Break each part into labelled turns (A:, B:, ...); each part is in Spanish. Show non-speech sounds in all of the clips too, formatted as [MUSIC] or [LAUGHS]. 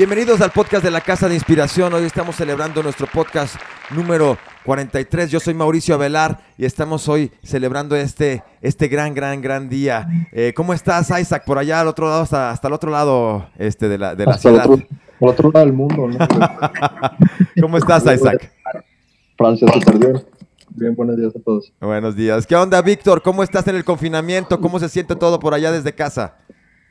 A: Bienvenidos al podcast de la Casa de Inspiración. Hoy estamos celebrando nuestro podcast número 43. Yo soy Mauricio Avelar y estamos hoy celebrando este, este gran, gran, gran día. Eh, ¿Cómo estás, Isaac? Por allá al otro lado, hasta, hasta el otro lado este, de la, de la ciudad.
B: Otro, por otro lado del mundo, ¿no? [LAUGHS]
A: ¿Cómo estás, Isaac?
B: Francia, súper bien. Bien, buenos días a todos.
A: Buenos días. ¿Qué onda, Víctor? ¿Cómo estás en el confinamiento? ¿Cómo se siente todo por allá desde casa?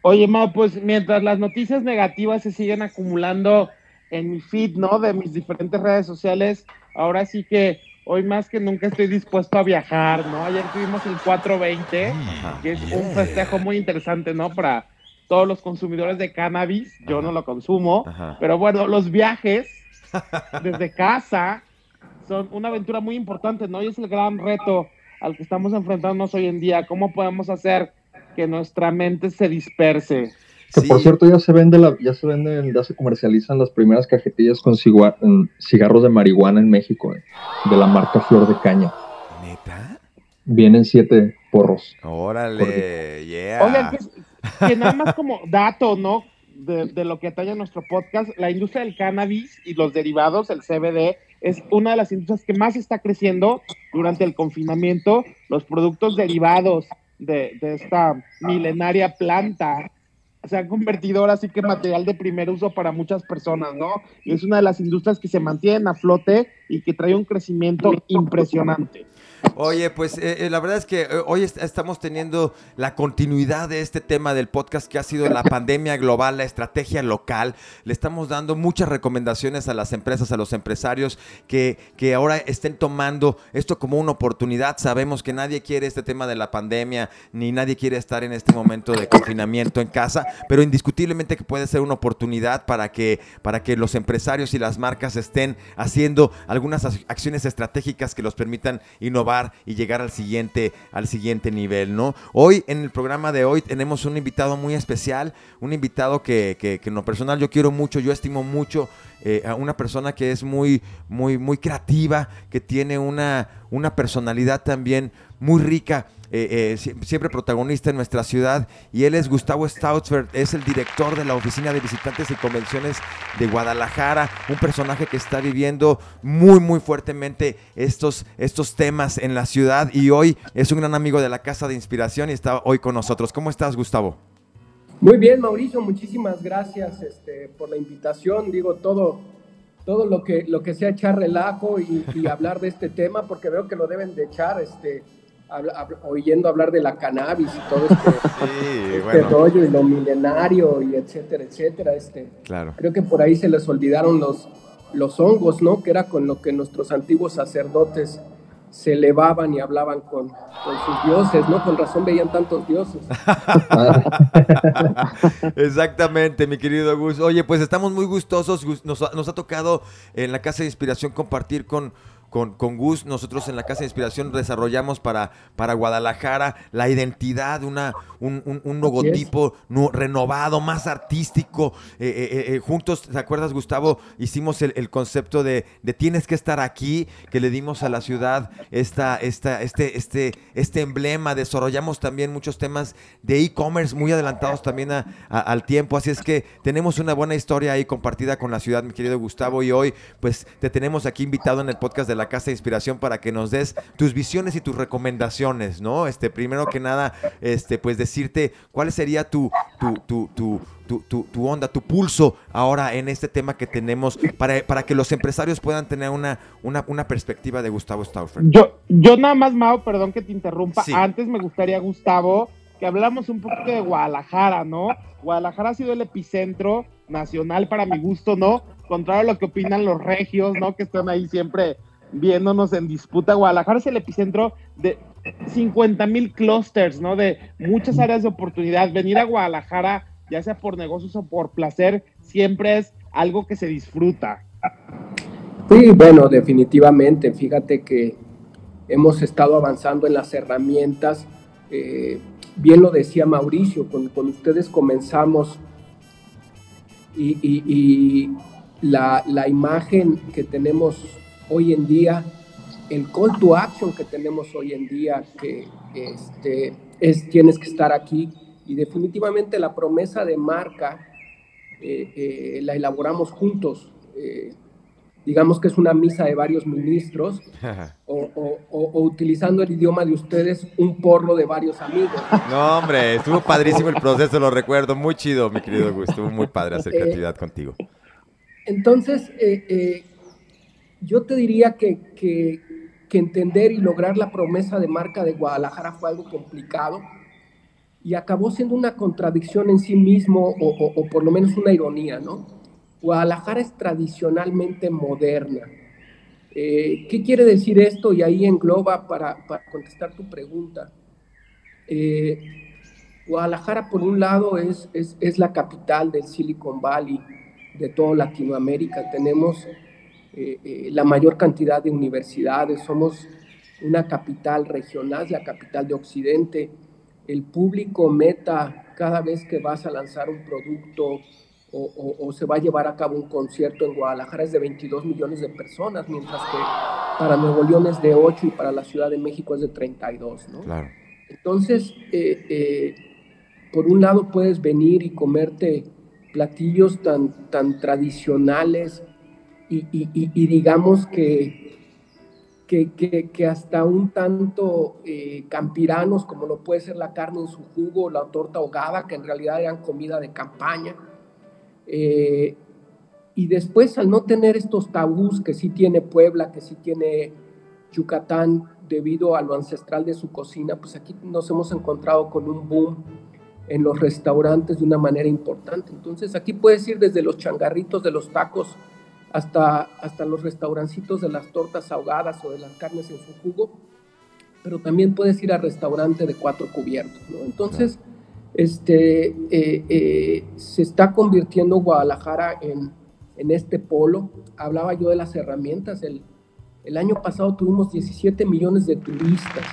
C: Oye, Mau, pues mientras las noticias negativas se siguen acumulando en mi feed, ¿no? De mis diferentes redes sociales, ahora sí que hoy más que nunca estoy dispuesto a viajar, ¿no? Ayer tuvimos el 420, que es un festejo muy interesante, ¿no? Para todos los consumidores de cannabis, yo no lo consumo, pero bueno, los viajes desde casa son una aventura muy importante, ¿no? Y es el gran reto al que estamos enfrentándonos hoy en día, ¿cómo podemos hacer que nuestra mente se disperse.
B: Que por cierto ya se vende la, ya se venden, ya se comercializan las primeras cajetillas con cigarros de marihuana en México, eh, de la marca Flor de Caña. ¿Neta? Vienen siete porros.
A: Órale, yeah.
C: Oigan, que, nada más como dato, ¿no? De, de, lo que atañe nuestro podcast, la industria del cannabis y los derivados, el CBD, es una de las industrias que más está creciendo durante el confinamiento. Los productos derivados de, esta milenaria planta se han convertido ahora sí que material de primer uso para muchas personas, ¿no? Y es una de las industrias que se mantienen a flote y que trae un crecimiento impresionante.
A: Oye, pues eh, eh, la verdad es que eh, hoy estamos teniendo la continuidad de este tema del podcast que ha sido la pandemia global, la estrategia local. Le estamos dando muchas recomendaciones a las empresas, a los empresarios que, que ahora estén tomando esto como una oportunidad. Sabemos que nadie quiere este tema de la pandemia, ni nadie quiere estar en este momento de confinamiento en casa, pero indiscutiblemente que puede ser una oportunidad para que, para que los empresarios y las marcas estén haciendo algunas acciones estratégicas que los permitan innovar y llegar al siguiente, al siguiente nivel, ¿no? Hoy, en el programa de hoy, tenemos un invitado muy especial, un invitado que, que, en lo personal yo quiero mucho, yo estimo mucho, eh, a una persona que es muy, muy, muy creativa, que tiene una, una personalidad también muy rica. Eh, eh, siempre protagonista en nuestra ciudad, y él es Gustavo Stoutsford, es el director de la Oficina de Visitantes y Convenciones de Guadalajara, un personaje que está viviendo muy, muy fuertemente estos, estos temas en la ciudad, y hoy es un gran amigo de la Casa de Inspiración y está hoy con nosotros. ¿Cómo estás, Gustavo?
D: Muy bien, Mauricio, muchísimas gracias este, por la invitación. Digo, todo, todo lo que, lo que sea echar relajo y, y hablar de este tema, porque veo que lo deben de echar. Este, oyendo hablar de la cannabis y todo este, [LAUGHS] este rollo y lo milenario y etcétera, etcétera. Este,
A: claro.
D: Creo que por ahí se les olvidaron los, los hongos, ¿no? Que era con lo que nuestros antiguos sacerdotes se elevaban y hablaban con, sus dioses, ¿no? Con razón veían tantos dioses. [LAUGHS]
A: Exactamente, mi querido Gus. Oye, pues estamos muy gustosos. Nos, nos ha tocado en la Casa de Inspiración compartir con con, con, Gus, nosotros en la Casa de Inspiración desarrollamos para, para Guadalajara la identidad, una, un, un, logotipo renovado, más artístico. Eh, eh, eh, juntos, ¿te acuerdas, Gustavo? Hicimos el, concepto de, de, tienes que estar aquí, que le dimos a la ciudad esta, esta, este, este, este emblema. Desarrollamos también muchos temas de e-commerce muy adelantados también al tiempo. Así es que tenemos una buena historia ahí compartida con la ciudad, mi querido Gustavo. Y hoy, pues, te tenemos aquí invitado en el podcast de la Casa de Inspiración para que nos des tus visiones y tus recomendaciones, ¿no? Este, primero que nada, este, pues decirte cuál sería tu, tu, tu, tu tu, onda, tu pulso ahora en este tema que tenemos para, para que los empresarios puedan tener una, una, una perspectiva de Gustavo Stauffer.
C: Yo, yo nada más, Mao, perdón que te interrumpa. Antes me gustaría, Gustavo, que hablamos un poco de Guadalajara, ¿no? Guadalajara ha sido el epicentro nacional para mi gusto, ¿no? Contrario a lo que opinan los regios, ¿no? Que están ahí siempre viéndonos en disputa. Guadalajara es el epicentro de 50 mil clusters, ¿no? De muchas áreas de oportunidad. Venir a Guadalajara, ya sea por negocios o por placer, siempre es algo que se disfruta.
D: Sí, bueno, definitivamente. Fíjate que hemos estado avanzando en las herramientas. Eh, bien lo decía Mauricio, con, ustedes comenzamos y, la, la, imagen que tenemos hoy en día, el call to action que tenemos hoy en día, que este, es tienes que estar aquí, y definitivamente la promesa de marca la elaboramos juntos digamos que es una misa de varios ministros, [LAUGHS] o, utilizando el idioma de ustedes, un porro de varios amigos.
A: No, hombre, estuvo padrísimo el proceso, lo recuerdo, muy chido, mi querido Gus, estuvo muy padre hacer eh, creatividad contigo.
D: Entonces, eh, eh, yo te diría que, que, entender y lograr la promesa de marca de Guadalajara fue algo complicado y acabó siendo una contradicción en sí mismo, o, por lo menos una ironía, ¿no? Guadalajara es tradicionalmente moderna. Eh, ¿Qué quiere decir esto? Y ahí engloba para, contestar tu pregunta. Eh, Guadalajara, por un lado, es, es, la capital del Silicon Valley de toda Latinoamérica. Tenemos eh, la mayor cantidad de universidades, somos una capital regional, la capital de Occidente. El público meta cada vez que vas a lanzar un producto, o, se va a llevar a cabo un concierto en Guadalajara es de 22 millones de personas, mientras que para Nuevo León es de 8 y para la Ciudad de México es de 32, ¿no? Claro. Entonces, eh, eh, por un lado puedes venir y comerte platillos tan, tan tradicionales y, digamos que, que, hasta un tanto eh, campiranos como lo puede ser la carne en su jugo, la torta ahogada, que en realidad eran comida de campaña, eh, y después, al no tener estos tabús que sí tiene Puebla, que sí tiene Yucatán, debido a lo ancestral de su cocina, pues aquí nos hemos encontrado con un boom en los restaurantes de una manera importante. Entonces, aquí puedes ir desde los changarritos de los tacos hasta, hasta los restaurancitos de las tortas ahogadas o de las carnes en su jugo, pero también puedes ir al restaurante de cuatro cubiertos, ¿no? Entonces, este, eh, eh, se está convirtiendo Guadalajara en, en, este polo. Hablaba yo de las herramientas. El, el año pasado tuvimos 17 millones de turistas.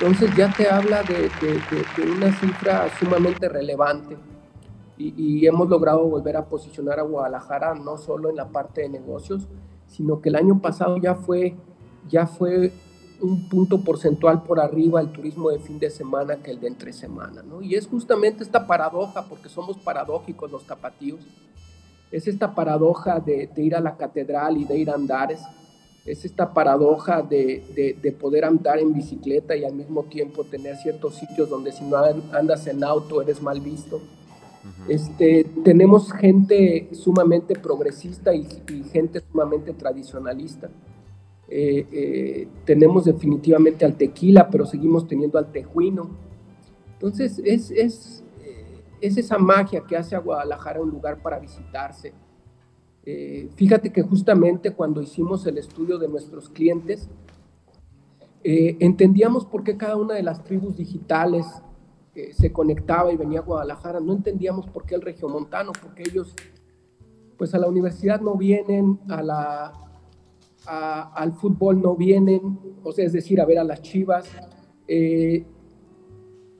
D: Entonces ya te habla de, de, una cifra sumamente relevante y, y, hemos logrado volver a posicionar a Guadalajara no solo en la parte de negocios, sino que el año pasado ya fue, ya fue un punto porcentual por arriba el turismo de fin de semana que el de entre semana, ¿no? Y es justamente esta paradoja, porque somos paradójicos los tapatíos, es esta paradoja de, ir a la catedral y de ir a Andares, es esta paradoja de, de, poder andar en bicicleta y al mismo tiempo tener ciertos sitios donde si no andas en auto eres mal visto. Este, tenemos gente sumamente progresista y, y gente sumamente tradicionalista. Eh, eh, tenemos definitivamente al tequila, pero seguimos teniendo al tejuino. Entonces, es, es, eh, es esa magia que hace a Guadalajara un lugar para visitarse. fíjate que justamente cuando hicimos el estudio de nuestros clientes, entendíamos por qué cada una de las tribus digitales se conectaba y venía a Guadalajara. No entendíamos por qué el regiomontano, porque ellos pues a la universidad no vienen, a la, al fútbol no vienen, o sea, es decir, a ver a las chivas. Eh,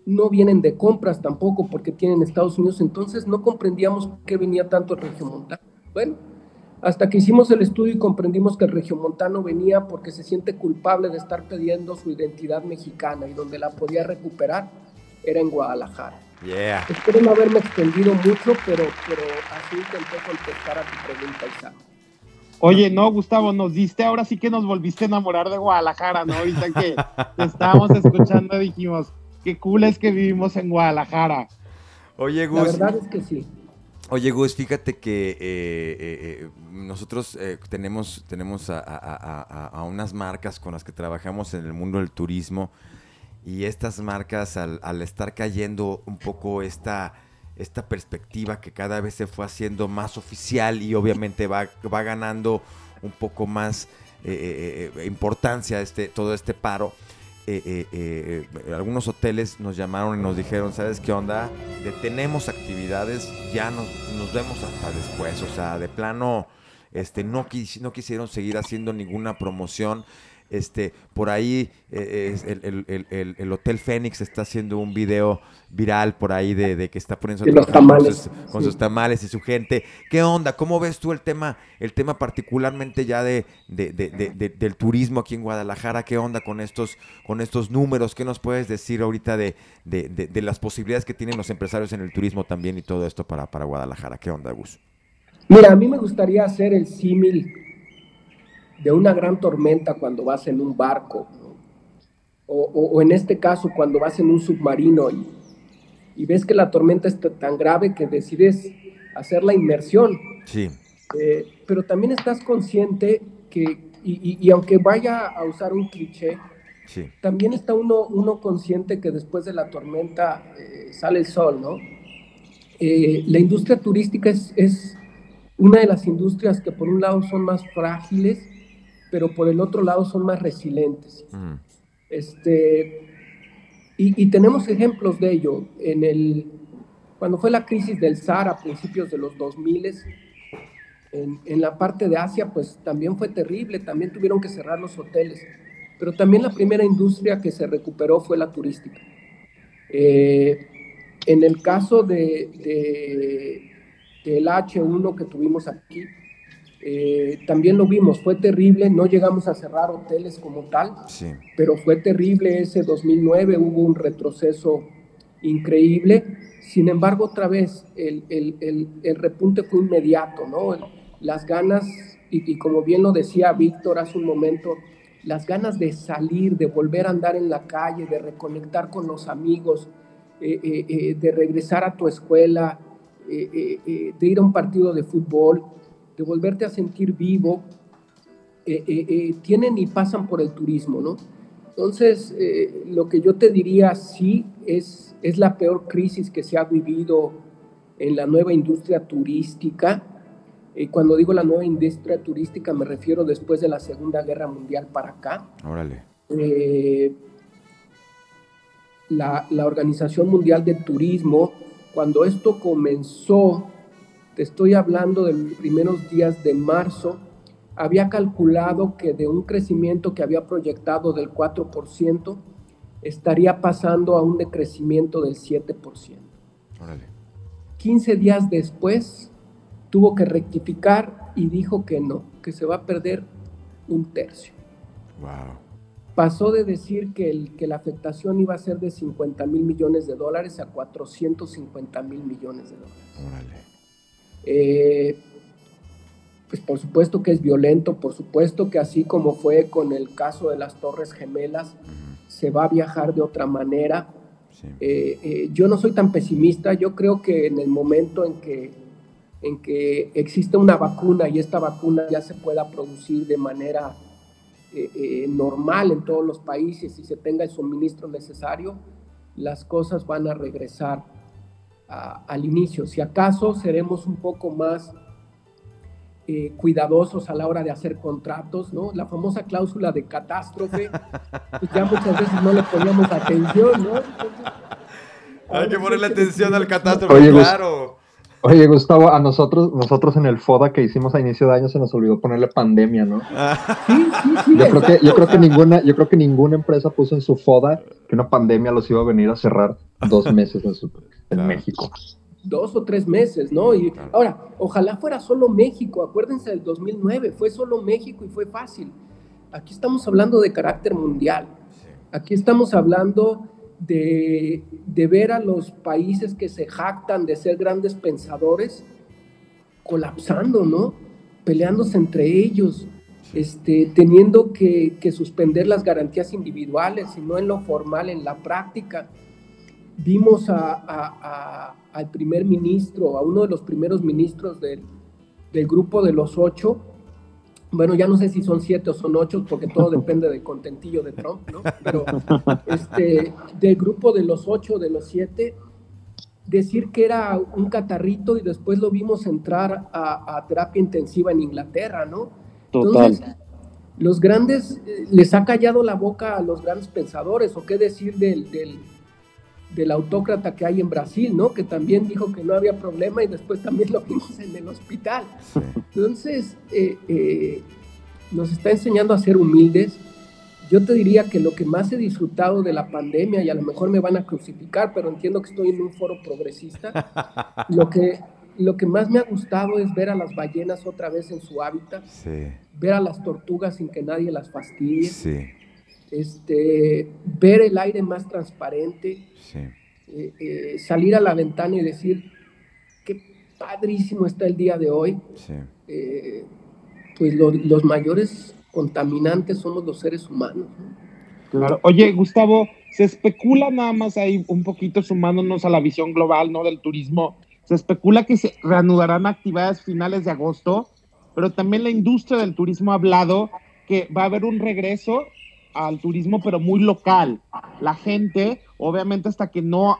D: no vienen de compras tampoco porque tienen Estados Unidos, entonces no comprendíamos por qué venía tanto el regiomontano. Bueno, hasta que hicimos el estudio y comprendimos que el regiomontano venía porque se siente culpable de estar perdiendo su identidad mexicana y donde la podía recuperar era en Guadalajara. Yeah. Espero no haberme extendido mucho, pero, pero así intenté contestar a tu pregunta, Isaac.
C: Oye, no, Gustavo, nos diste, ahora sí que nos volviste a enamorar de Guadalajara, ¿no? Ahorita que estábamos escuchando dijimos, qué cool es que vivimos en Guadalajara.
A: Oye, Gus.
D: La verdad es que sí.
A: Oye, Gus, fíjate que eh, eh, eh, nosotros tenemos, tenemos a, a, unas marcas con las que trabajamos en el mundo del turismo y estas marcas al, estar cayendo un poco esta esta perspectiva que cada vez se fue haciendo más oficial y obviamente va, va ganando un poco más eh, eh, eh, importancia este, todo este paro. algunos hoteles nos llamaron y nos dijeron, ¿sabes qué onda? Detenemos actividades, ya nos, nos vemos hasta después. O sea, de plano, este, no, no quisieron seguir haciendo ninguna promoción Este, por ahí el, el, Hotel Fénix está haciendo un video viral por ahí de, que está poniendo con, sus, tamales y su gente. ¿Qué onda? ¿Cómo ves tú el tema, el tema particularmente ya de, del turismo aquí en Guadalajara? ¿Qué onda con estos, con estos números? ¿Qué nos puedes decir ahorita de, las posibilidades que tienen los empresarios en el turismo también y todo esto para, para Guadalajara? ¿Qué onda, Gus?
D: Mira, a mí me gustaría hacer el símil de una gran tormenta cuando vas en un barco, o, en este caso cuando vas en un submarino y y ves que la tormenta es tan grave que decides hacer la inmersión.
A: Sí.
D: Eh, pero también estás consciente que, y, aunque vaya a usar un cliché, también está uno, uno consciente que después de la tormenta eh, sale el sol, ¿no? Eh, la industria turística es, es, una de las industrias que por un lado son más frágiles, pero por el otro lado son más resilientes. Mm. Este, y, tenemos ejemplos de ello. En el, cuando fue la crisis del SAR a principios de los 2000, en, en la parte de Asia, pues también fue terrible, también tuvieron que cerrar los hoteles. Pero también la primera industria que se recuperó fue la turística. Eh, en el caso de, de, del H1 que tuvimos aquí, eh, también lo vimos, fue terrible, no llegamos a cerrar hoteles como tal, pero fue terrible ese 2009, hubo un retroceso increíble. Sin embargo, otra vez, el, el, el, repunte fue inmediato, ¿no? Las ganas, y, como bien lo decía Víctor hace un momento, las ganas de salir, de volver a andar en la calle, de reconectar con los amigos, eh, eh, de regresar a tu escuela, de ir a un partido de fútbol, de volverte a sentir vivo, eh, eh, eh, tienen y pasan por el turismo, ¿no? Entonces, lo que yo te diría, sí, es, es la peor crisis que se ha vivido en la nueva industria turística. Y cuando digo la nueva industria turística, me refiero después de la Segunda Guerra Mundial para acá.
A: Órale.
D: la, la Organización Mundial del Turismo, cuando esto comenzó, te estoy hablando de los primeros días de marzo, había calculado que de un crecimiento que había proyectado del 4%, estaría pasando a un decrecimiento del 7%. Órale. 15 días después tuvo que rectificar y dijo que no, que se va a perder un tercio.
A: Wow.
D: Pasó de decir que, el, que la afectación iba a ser de 50 mil millones de dólares a 450 mil millones de dólares. Órale. Eh, pues por supuesto que es violento, por supuesto que así como fue con el caso de las Torres Gemelas, se va a viajar de otra manera. Eh, eh, yo no soy tan pesimista, yo creo que en el momento en que, en que existe una vacuna y esta vacuna ya se pueda producir de manera normal en todos los países y se tenga el suministro necesario, las cosas van a regresar al inicio. Si acaso seremos un poco más eh, cuidadosos a la hora de hacer contratos, ¿no? La famosa cláusula de catástrofe, [LAUGHS] pues ya muchas veces no le poníamos atención, ¿no?
A: Hay que ponerle atención al catástrofe, claro.
B: Oye, Gustavo, a nosotros, nosotros en el FODA que hicimos a inicio de año se nos olvidó ponerle pandemia, ¿no?
D: Sí, sí, sí.
B: Yo creo, que, yo creo que ninguna, yo creo que ninguna empresa puso en su FODA que una pandemia los iba a venir a cerrar dos meses en, México.
D: Dos o tres meses, ¿no? Y ahora, ojalá fuera solo México. Acuérdense del 2009, fue solo México y fue fácil. Aquí estamos hablando de carácter mundial. Aquí estamos hablando de, ver a los países que se jactan de ser grandes pensadores colapsando, ¿no? Peleándose entre ellos, este, teniendo que, suspender las garantías individuales y no en lo formal, en la práctica. Vimos al primer ministro, a uno de los primeros ministros del, del grupo de los ocho, bueno, ya no sé si son siete o son ocho, porque todo depende del contentillo de Trump, ¿no? Pero este, del grupo de los ocho, de los siete, decir que era un catarrito y después lo vimos entrar a, terapia intensiva en Inglaterra, ¿no?
C: Total.
D: los grandes, eh, les ha callado la boca a los grandes pensadores, o qué decir del, del del autócrata que hay en Brasil, ¿no? Que también dijo que no había problema y después también lo vimos en el hospital. Entonces, eh, eh, nos está enseñando a ser humildes yo te diría que lo que más he disfrutado de la pandemia, y a lo mejor me van a crucificar, pero entiendo que estoy en un foro progresista, [LAUGHS] lo que, lo que más me ha gustado es ver a las ballenas otra vez en su hábitat, ver a las tortugas sin que nadie las fastidie, este, ver el aire más transparente, eh, eh, salir a la ventana y decir, qué padrísimo está el día de hoy. Eh, pues los mayores contaminantes somos los seres humanos.
C: Claro. Oye, Gustavo, se especula nada más ahí un poquito sumándonos a la visión global, ¿no? Del turismo. Se especula que se reanudarán actividades finales de agosto, pero también la industria del turismo ha hablado que va a haber un regreso al turismo, pero muy local. La gente, obviamente, hasta que no,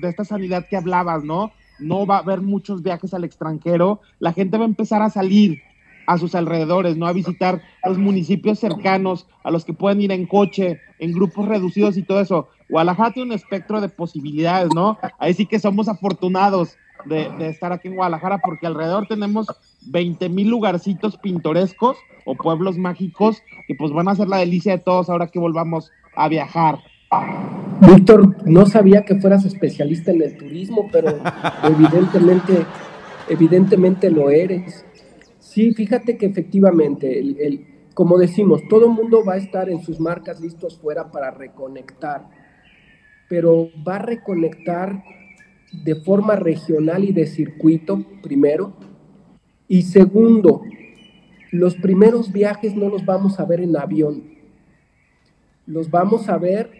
C: de esta sanidad que hablabas, ¿no? No va a haber muchos viajes al extranjero, la gente va a empezar a salir a sus alrededores, ¿no? A visitar los municipios cercanos, a los que pueden ir en coche, en grupos reducidos y todo eso. Guadalajara tiene un espectro de posibilidades, ¿no? Ahí sí que somos afortunados de, estar aquí en Guadalajara porque alrededor tenemos 20 mil lugarcitos pintorescos o pueblos mágicos que pues van a ser la delicia de todos ahora que volvamos a viajar.
D: Víctor, no sabía que fueras especialista en el turismo, pero [LAUGHS] evidentemente, evidentemente lo eres. Sí, fíjate que efectivamente, el, como decimos, todo el mundo va a estar en sus marcas listos fuera para reconectar, pero va a reconectar de forma regional y de circuito, primero, y segundo, los primeros viajes no los vamos a ver en avión, los vamos a ver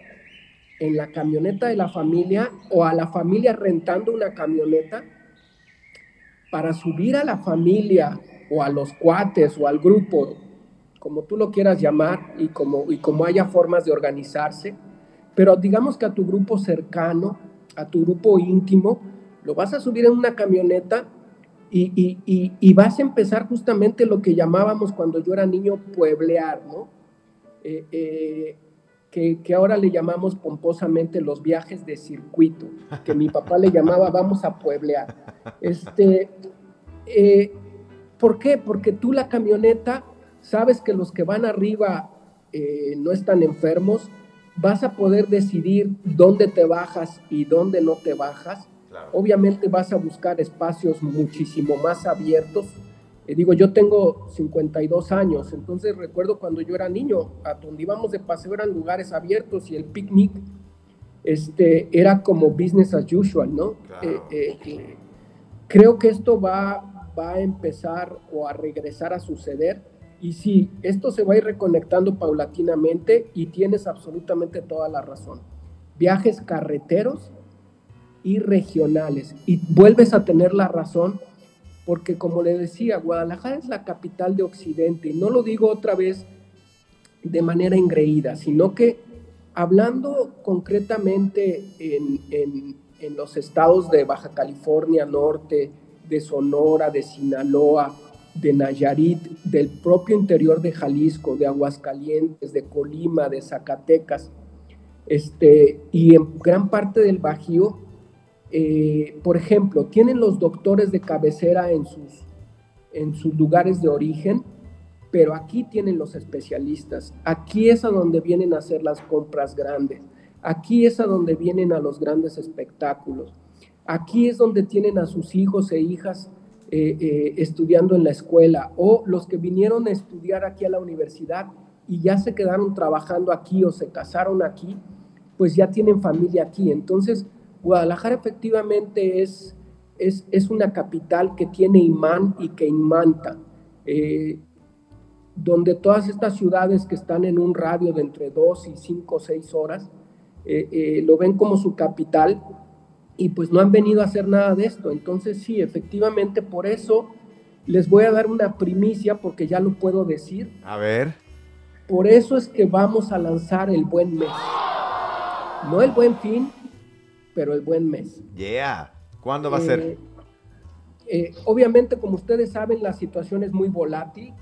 D: en la camioneta de la familia o a la familia rentando una camioneta para subir a la familia o a los cuates o al grupo, como tú lo quieras llamar y como, y como haya formas de organizarse, pero digamos que a tu grupo cercano, a tu grupo íntimo, lo vas a subir en una camioneta y, y, vas a empezar justamente lo que llamábamos cuando yo era niño pueblear, ¿no? Eh, eh, que, que, ahora le llamamos pomposamente los viajes de circuito, que mi papá le llamaba vamos a pueblear. Este, eh, ¿Por qué? Porque tú la camioneta, sabes que los que van arriba no están enfermos, vas a poder decidir dónde te bajas y dónde no te bajas. Obviamente vas a buscar espacios muchísimo más abiertos. Eh, digo, yo tengo 52 años, entonces recuerdo cuando yo era niño, a donde íbamos de paseo eran lugares abiertos y el picnic este, era como business as usual, ¿no? Eh, creo que esto va, va a empezar o a regresar a suceder. Y sí, esto se va a ir reconectando paulatinamente y tienes absolutamente toda la razón. Viajes carreteros y regionales. Y vuelves a tener la razón porque como le decía, Guadalajara es la capital de Occidente. Y no lo digo otra vez de manera engreída, sino que hablando concretamente en, en, en los estados de Baja California Norte, de Sonora, de Sinaloa, de Nayarit, del propio interior de Jalisco, de Aguascalientes, de Colima, de Zacatecas, este, y en gran parte del Bajío, eh, por ejemplo, tienen los doctores de cabecera en sus, en sus lugares de origen, pero aquí tienen los especialistas. Aquí es a donde vienen a hacer las compras grandes. Aquí es a donde vienen a los grandes espectáculos. Aquí es donde tienen a sus hijos e hijas eh, eh, estudiando en la escuela o los que vinieron a estudiar aquí a la universidad y ya se quedaron trabajando aquí o se casaron aquí, pues ya tienen familia aquí. Entonces, Guadalajara efectivamente es, es, una capital que tiene imán y que imanta, eh, donde todas estas ciudades que están en un radio de entre dos y cinco o seis horas, lo ven como su capital y pues no han venido a hacer nada de esto. Entonces sí, efectivamente por eso les voy a dar una primicia porque ya lo puedo decir.
A: A ver.
D: Por eso es que vamos a lanzar el buen mes. No el buen fin, pero el buen mes.
A: Yeah. ¿Cuándo va a ser? Eh,
D: eh, obviamente, como ustedes saben, la situación es muy volátil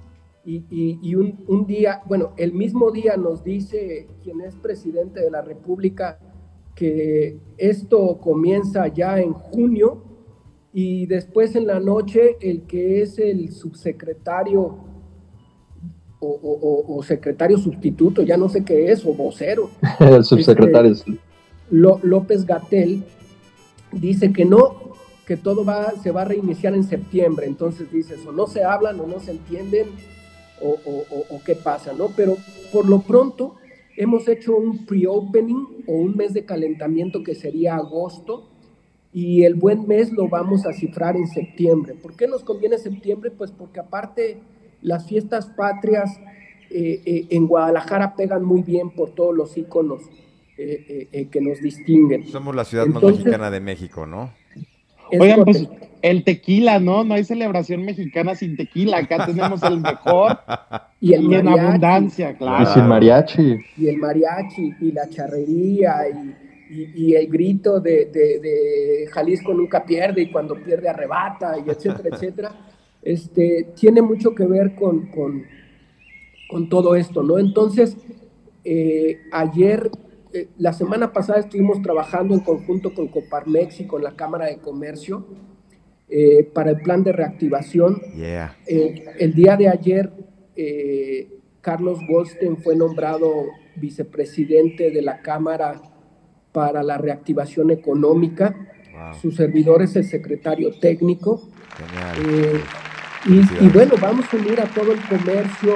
D: y, y un, un, día, bueno, el mismo día nos dice quien es presidente de la República que esto comienza ya en junio y después en la noche el que es el subsecretario o, secretario sustituto, ya no sé qué es, o vocero. [LAUGHS]
B: El subsecretario. Este,
D: López Gatel dice que no, que todo va, se va a reiniciar en septiembre. Entonces dices, o no se hablan o no se entienden, o, o qué pasa, ¿no? Pero por lo pronto hemos hecho un pre-opening o un mes de calentamiento que sería agosto y el buen mes lo vamos a cifrar en septiembre. ¿Por qué nos conviene septiembre? Pues porque aparte las fiestas patrias eh, eh, en Guadalajara pegan muy bien por todos los íconos eh, que nos distinguen.
A: Somos la ciudad más mexicana de México, ¿no?
C: Oigan, pues el tequila, ¿no? No hay celebración mexicana sin tequila. Acá tenemos el mejor [LAUGHS]
D: y, el en
C: abundancia, claro.
B: Y sin mariachi.
D: Y el mariachi, y la charrería, y, el grito de, de, Jalisco nunca pierde, y cuando pierde arrebata, y etcétera, [LAUGHS] etcétera. Este, tiene mucho que ver con, con, con todo esto, ¿no? Entonces, eh, ayer eh, la semana pasada estuvimos trabajando en conjunto con Coparmex y con la Cámara de Comercio eh, para el plan de reactivación. Eh, el día de ayer, Carlos Goldstein fue nombrado vicepresidente de la Cámara para la reactivación económica. Su servidor es el secretario técnico. y, y, bueno, vamos a unir a todo el comercio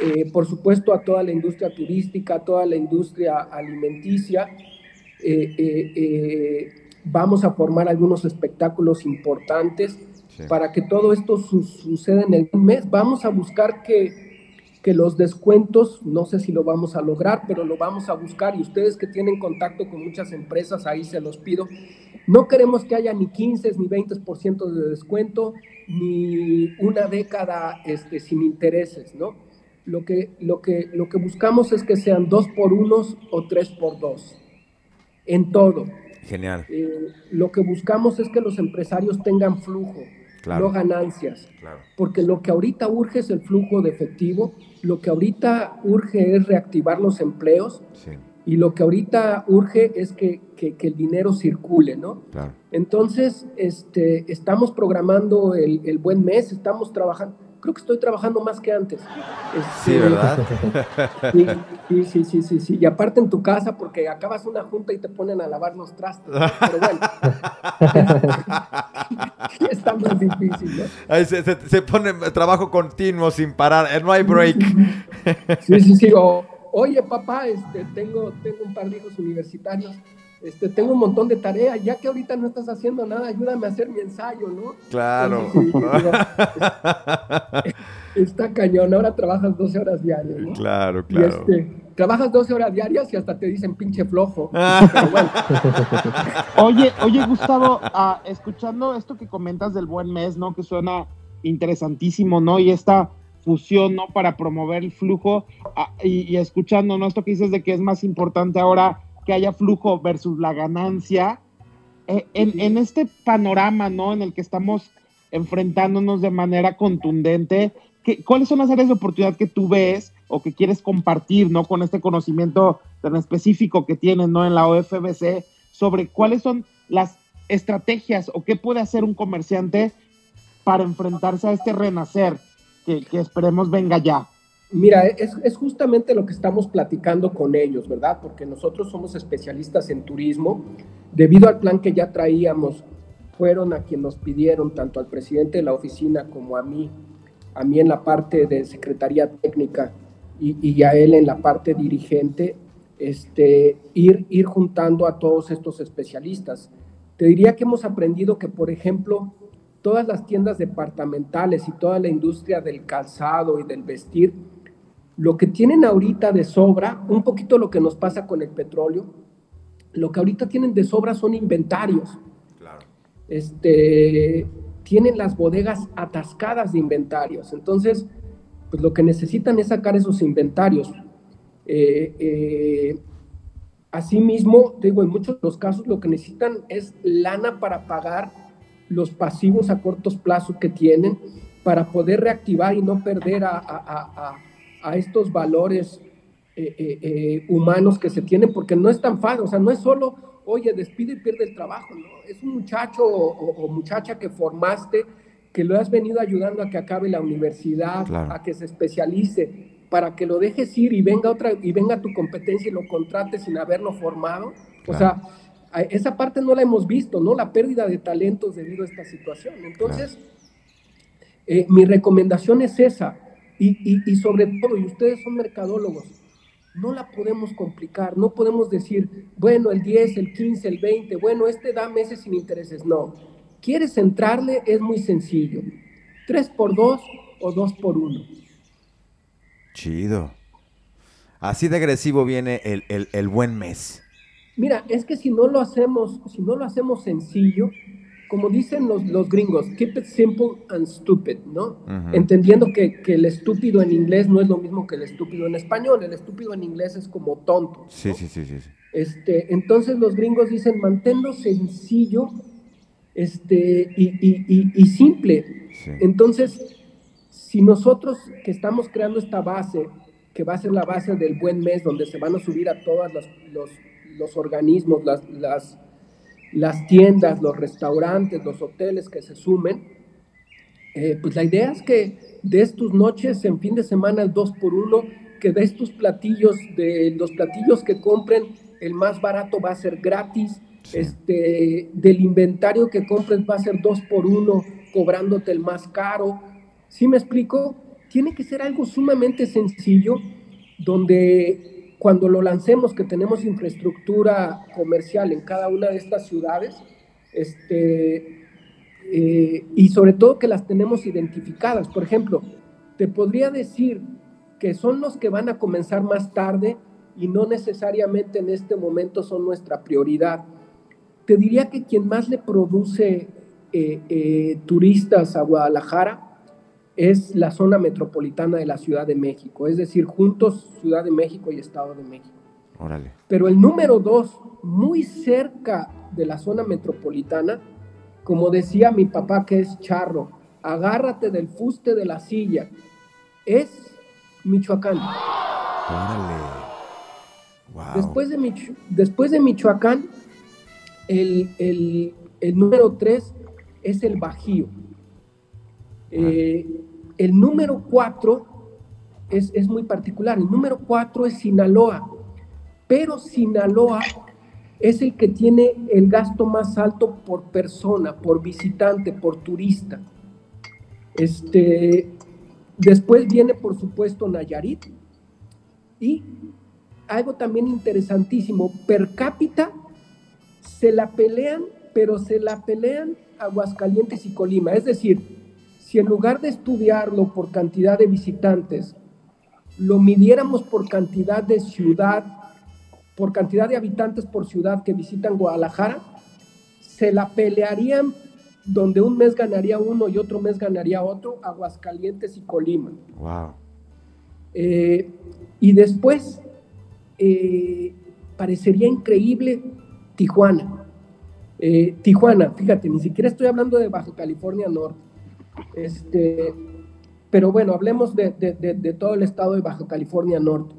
D: eh, por supuesto a toda la industria turística, a toda la industria alimenticia. Eh, eh, vamos a formar algunos espectáculos importantes para que todo esto suceda en el mes. Vamos a buscar que, que los descuentos, no sé si lo vamos a lograr, pero lo vamos a buscar y ustedes que tienen contacto con muchas empresas, ahí se los pido. No queremos que haya ni 15 ni 20% de descuento, ni una década este, sin intereses, ¿no? Lo que, lo que, lo que buscamos es que sean dos por unos o tres por dos, en todo.
A: Genial.
D: Eh, lo que buscamos es que los empresarios tengan flujo, no ganancias. Porque lo que ahorita urge es el flujo de efectivo, lo que ahorita urge es reactivar los empleos y lo que ahorita urge es que, que, el dinero circule, ¿no? Entonces, este, estamos programando el, el buen mes, estamos trabajando creo que estoy trabajando más que antes.
A: sí, este, ¿verdad? [LAUGHS]
D: Sí, sí, sí, sí, sí, Y aparte en tu casa, porque acabas una junta y te ponen a lavar los trastos. Pero bueno. [LAUGHS] está más difícil, ¿no?
A: Se, pone trabajo continuo sin parar, eh, no hay break.
D: sí, sí, sí. Oye, papá, este, tengo, tengo un par de hijos universitarios este, tengo un montón de tareas, ya que ahorita no estás haciendo nada, ayúdame a hacer mi ensayo, ¿no?
A: Claro. [LAUGHS]
D: está cañón, ahora trabajas 12 horas diarias, ¿no?
A: Claro, claro.
D: este, trabajas 12 horas diarias y hasta te dicen pinche flojo. [LAUGHS]
C: oye, oye, Gustavo, ah, escuchando esto que comentas del buen mes, ¿no? Que suena interesantísimo, ¿no? Y esta fusión, ¿no? Para promover el flujo ah, y, y escuchando, ¿no? Esto que dices de que es más importante ahora que haya flujo versus la ganancia, eh, en, este panorama, ¿no? En el que estamos enfrentándonos de manera contundente, ¿qué, ¿cuáles son las áreas de oportunidad que tú ves o que quieres compartir, ¿no? Con este conocimiento tan específico que tienes, ¿no? En la OFBC, sobre cuáles son las estrategias o qué puede hacer un comerciante para enfrentarse a este renacer que, esperemos venga ya.
D: Mira, es, justamente lo que estamos platicando con ellos, ¿verdad? Porque nosotros somos especialistas en turismo. Debido al plan que ya traíamos, fueron a quien nos pidieron, tanto al presidente de la oficina como a mí, a mí en la parte de Secretaría Técnica y, y a él en la parte dirigente, este, ir, ir juntando a todos estos especialistas. Te diría que hemos aprendido que, por ejemplo, todas las tiendas departamentales y toda la industria del calzado y del vestir, lo que tienen ahorita de sobra, un poquito lo que nos pasa con el petróleo, lo que ahorita tienen de sobra son inventarios. Claro. Este, tienen las bodegas atascadas de inventarios. Entonces, pues lo que necesitan es sacar esos inventarios. Eh, eh, asimismo, digo, en muchos de los casos lo que necesitan es lana para pagar los pasivos a cortos plazos que tienen para poder reactivar y no perder a a estos valores eh, eh, eh, humanos que se tienen, porque no es tan fácil, o sea, no es solo, oye, despide y pierde el trabajo, ¿no? Es un muchacho o, muchacha que formaste, que lo has venido ayudando a que acabe la universidad, a que se especialice, para que lo dejes ir y venga otra y venga tu competencia y lo contrate sin haberlo formado. O sea, esa parte no la hemos visto, ¿no? La pérdida de talentos debido a esta situación. Entonces, eh, mi recomendación es esa. Y, y, sobre todo, y ustedes son mercadólogos, no la podemos complicar, no podemos decir, bueno, el 10, el 15, el 20, bueno, este da meses sin intereses. No. ¿Quieres entrarle? Es muy sencillo. 3 por 2 o 2 por 1.
A: Chido. Así de agresivo viene el, el, el buen mes.
D: Mira, es que si no lo hacemos, si no lo hacemos sencillo, como dicen los, los gringos, keep it simple and stupid, ¿no? Entendiendo que, que, el estúpido en inglés no es lo mismo que el estúpido en español. El estúpido en inglés es como tonto.
A: Sí, sí, sí, sí,
D: Este, entonces los gringos dicen, manténlo sencillo este, y, y, y, simple. Entonces, si nosotros que estamos creando esta base, que va a ser la base del buen mes, donde se van a subir a todos los, los, los organismos, las, las las tiendas, los restaurantes, los hoteles que se sumen, eh, pues la idea es que de tus noches en fin de semana el 2 por 1 que de estos platillos, de los platillos que compren, el más barato va a ser gratis, este, del inventario que compren va a ser 2 por 1 cobrándote el más caro. ¿Sí me explico? Tiene que ser algo sumamente sencillo, donde cuando lo lancemos, que tenemos infraestructura comercial en cada una de estas ciudades, este, eh, y sobre todo que las tenemos identificadas. Por ejemplo, te podría decir que son los que van a comenzar más tarde y no necesariamente en este momento son nuestra prioridad. Te diría que quien más le produce eh, eh, turistas a Guadalajara es la zona metropolitana de la Ciudad de México, es decir, juntos Ciudad de México y Estado de México.
A: Órale.
D: Pero el número dos, muy cerca de la zona metropolitana, como decía mi papá que es charro, agárrate del fuste de la silla, es Michoacán.
A: Órale.
D: Wow. Después, de después de Michoacán, el, el número tres es el Bajío. Eh, el número 4 es, es, muy particular. El número 4 es Sinaloa, pero Sinaloa es el que tiene el gasto más alto por persona, por visitante, por turista. Este, después viene, por supuesto, Nayarit. Y algo también interesantísimo, per cápita se la pelean, pero se la pelean Aguascalientes y Colima. Es decir, si en lugar de estudiarlo por cantidad de visitantes, lo midiéramos por cantidad de ciudad, por cantidad de habitantes por ciudad que visitan Guadalajara, se la pelearían donde un mes ganaría uno y otro mes ganaría otro, Aguascalientes y Colima.
A: Wow.
D: Eh, y después, eh, parecería increíble Tijuana. Eh, Tijuana, fíjate, ni siquiera estoy hablando de Baja California Norte. Este, pero bueno, hablemos de, todo el estado de Baja California Norte.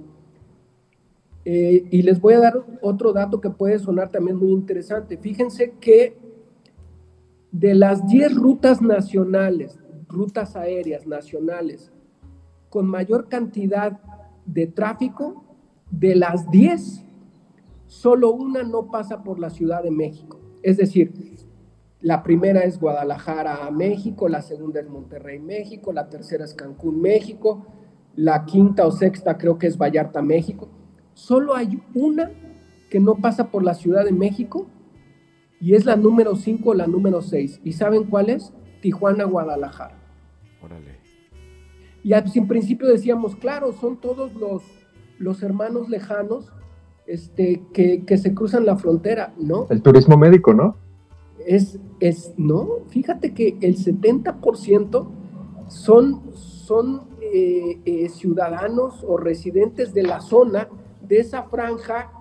D: Eh, y les voy a dar otro dato que puede sonar también muy interesante. Fíjense que de las 10 rutas nacionales, rutas aéreas nacionales, con mayor cantidad de tráfico, de las 10, solo una no pasa por la Ciudad de México. Es decir, la primera es Guadalajara, México, la segunda es Monterrey, México, la tercera es Cancún, México, la quinta o sexta creo que es Vallarta, México. Solo hay una que no pasa por la Ciudad de México y es la número 5 o la número 6. ¿Y saben cuál es? Tijuana, Guadalajara.
A: Órale.
D: Y al en principio decíamos, claro, son todos los, los hermanos lejanos este, que, que se cruzan la frontera, ¿no?
B: El turismo médico, ¿no?
D: Es, es, no, fíjate que el 70% son, son eh, eh, ciudadanos o residentes de la zona, de esa franja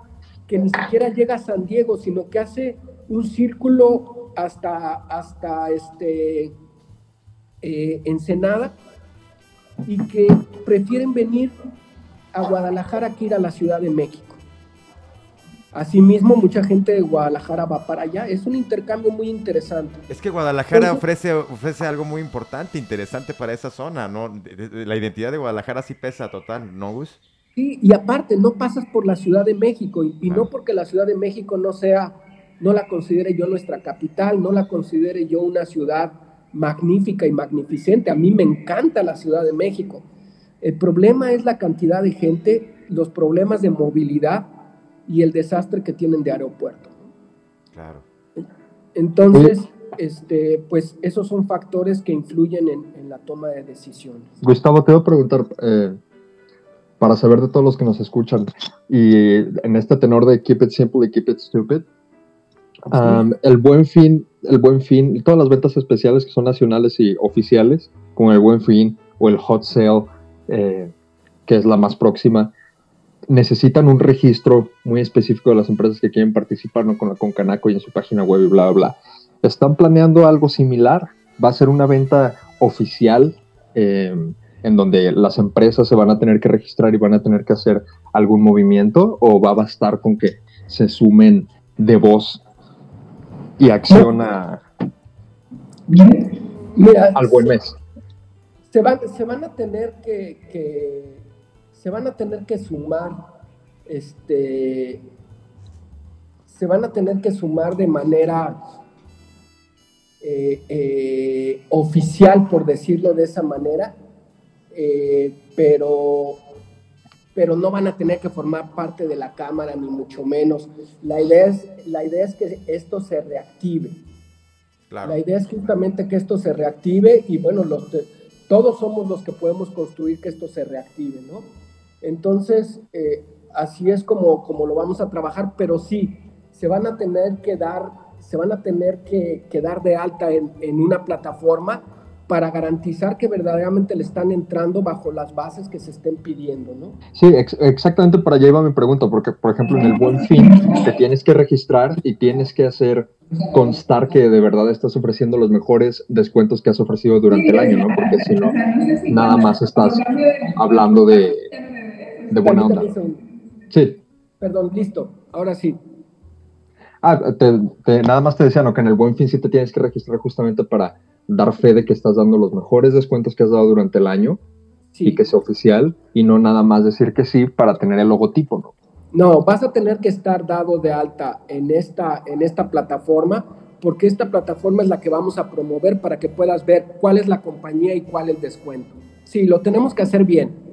D: que ni siquiera llega a San Diego, sino que hace un círculo hasta, hasta este, eh, Ensenada y que prefieren venir a Guadalajara que ir a la Ciudad de México. Asimismo, mucha gente de Guadalajara va para allá. Es un intercambio muy interesante.
A: Es que Guadalajara ofrece, ofrece algo muy importante, interesante para esa zona, ¿no? La identidad de Guadalajara sí pesa total, ¿no, Gus?
D: Sí, y aparte, no pasas por la Ciudad de México, y, no porque la Ciudad de México no sea, no la considere yo nuestra capital, no la considere yo una ciudad magnífica y magnificente. A mí me encanta la Ciudad de México. El problema es la cantidad de gente, los problemas de movilidad y el desastre que tienen de aeropuerto.
A: Claro.
D: Entonces, este, pues esos son factores que influyen en, la toma de decisiones.
B: Gustavo, te voy a preguntar, eh, para saber de todos los que nos escuchan, y en este tenor de keep it simple y keep it stupid, um, el buen fin, el buen fin, todas las ventas especiales que son nacionales y oficiales, como el buen fin o el hot sale, eh, que es la más próxima, necesitan un registro muy específico de las empresas que quieren participar ¿no? con la Concanaco y en su página web y bla, bla, bla. ¿Están planeando algo similar? ¿Va a ser una venta oficial em, en donde las empresas se van a tener que registrar y van a tener que hacer algún movimiento? ¿O va a bastar con que se sumen de voz y acción a, al buen mes?
D: Se van, se van a tener que se van a tener que sumar, este, se van a tener que sumar de manera eh, eh, oficial, por decirlo de esa manera, eh, pero, pero no van a tener que formar parte de la Cámara, ni mucho menos. La idea es, la idea es que esto se reactive. La idea es justamente que esto se reactive y bueno, los, todos somos los que podemos construir que esto se reactive, ¿no? Entonces, eh, así es como, como lo vamos a trabajar, pero sí, se van a tener que dar, se van a tener que, dar de alta en, una plataforma para garantizar que verdaderamente le están entrando bajo las bases que se estén pidiendo, ¿no?
B: Sí, exactamente para allá iba mi pregunta, porque por ejemplo en el Buen Fin te tienes que registrar y tienes que hacer constar que de verdad estás ofreciendo los mejores descuentos que has ofrecido durante el año, ¿no? Porque si no, nada más estás hablando de, de buena onda. Sí.
D: Perdón, listo. Ahora sí.
B: Ah, nada más te decía, ¿no? Que en el buen fin sí te tienes que registrar justamente para dar fe de que estás dando los mejores descuentos que has dado durante el año y que sea oficial y no nada más decir que sí para tener el logotipo, ¿no?
D: No, vas a tener que estar dado de alta en esta, en esta plataforma porque esta plataforma es la que vamos a promover para que puedas ver cuál es la compañía y cuál es el descuento. Sí, lo tenemos que hacer bien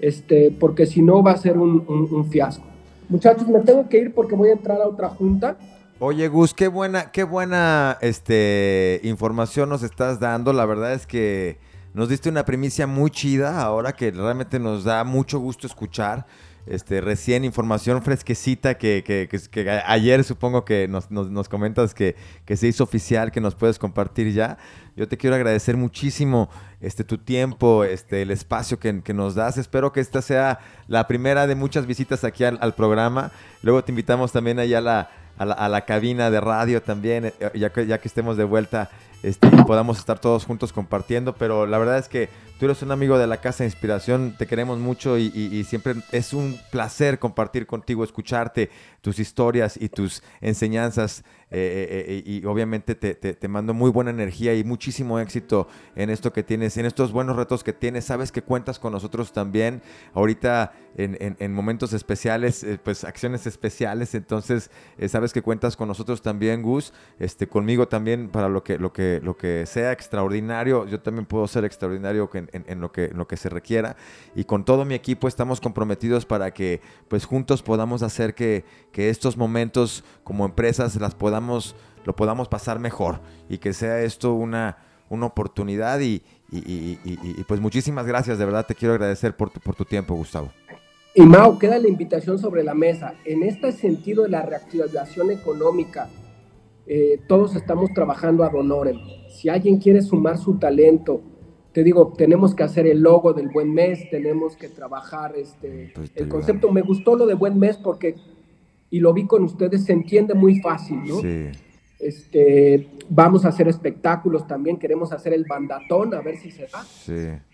D: este, porque si no va a ser un, fiasco. Muchachos, me tengo que ir porque voy a entrar a otra junta.
A: Oye, Gus, qué buena, qué buena este, información nos estás dando. La verdad es que nos diste una primicia muy chida ahora que realmente nos da mucho gusto escuchar. Este, recién información fresquecita que, que, que, ayer supongo que nos, nos, comentas que, que, se hizo oficial, que nos puedes compartir ya. Yo te quiero agradecer muchísimo este, tu tiempo, este, el espacio que, nos das. Espero que esta sea la primera de muchas visitas aquí al, programa. Luego te invitamos también allá a la, la, a la cabina de radio también, eh, ya que, ya que estemos de vuelta este, y podamos estar todos juntos compartiendo. Pero la verdad es que tú eres un amigo de la Casa de Inspiración, te queremos mucho y, siempre es un placer compartir contigo, escucharte, tus historias y tus enseñanzas. Eh, eh, eh, y obviamente te, mando muy buena energía y muchísimo éxito en esto que tienes, en estos buenos retos que tienes. Sabes que cuentas con nosotros también. Ahorita en, momentos especiales, pues acciones especiales. Entonces, sabes que cuentas con nosotros también, Gus. Este, conmigo también para lo que, lo que, lo que sea extraordinario. Yo también puedo ser extraordinario en, en, lo que, en lo que se requiera. Y con todo mi equipo estamos comprometidos para que pues juntos podamos hacer que, que estos momentos como empresas las podamos, lo podamos pasar mejor y que sea esto una, una oportunidad y, pues muchísimas gracias, de verdad te quiero agradecer por tu, por tu tiempo, Gustavo.
D: Y Mao, queda la invitación sobre la mesa. En este sentido de la reactivación económica, eh, todos estamos trabajando a honorem. Si alguien quiere sumar su talento, te digo, tenemos que hacer el logo del buen mes, tenemos que trabajar este, pues el concepto. Me gustó lo de buen mes porque, y lo vi con ustedes, se entiende muy fácil, ¿no? Sí. Este, vamos a hacer espectáculos también, queremos hacer el bandatón, a ver si se da.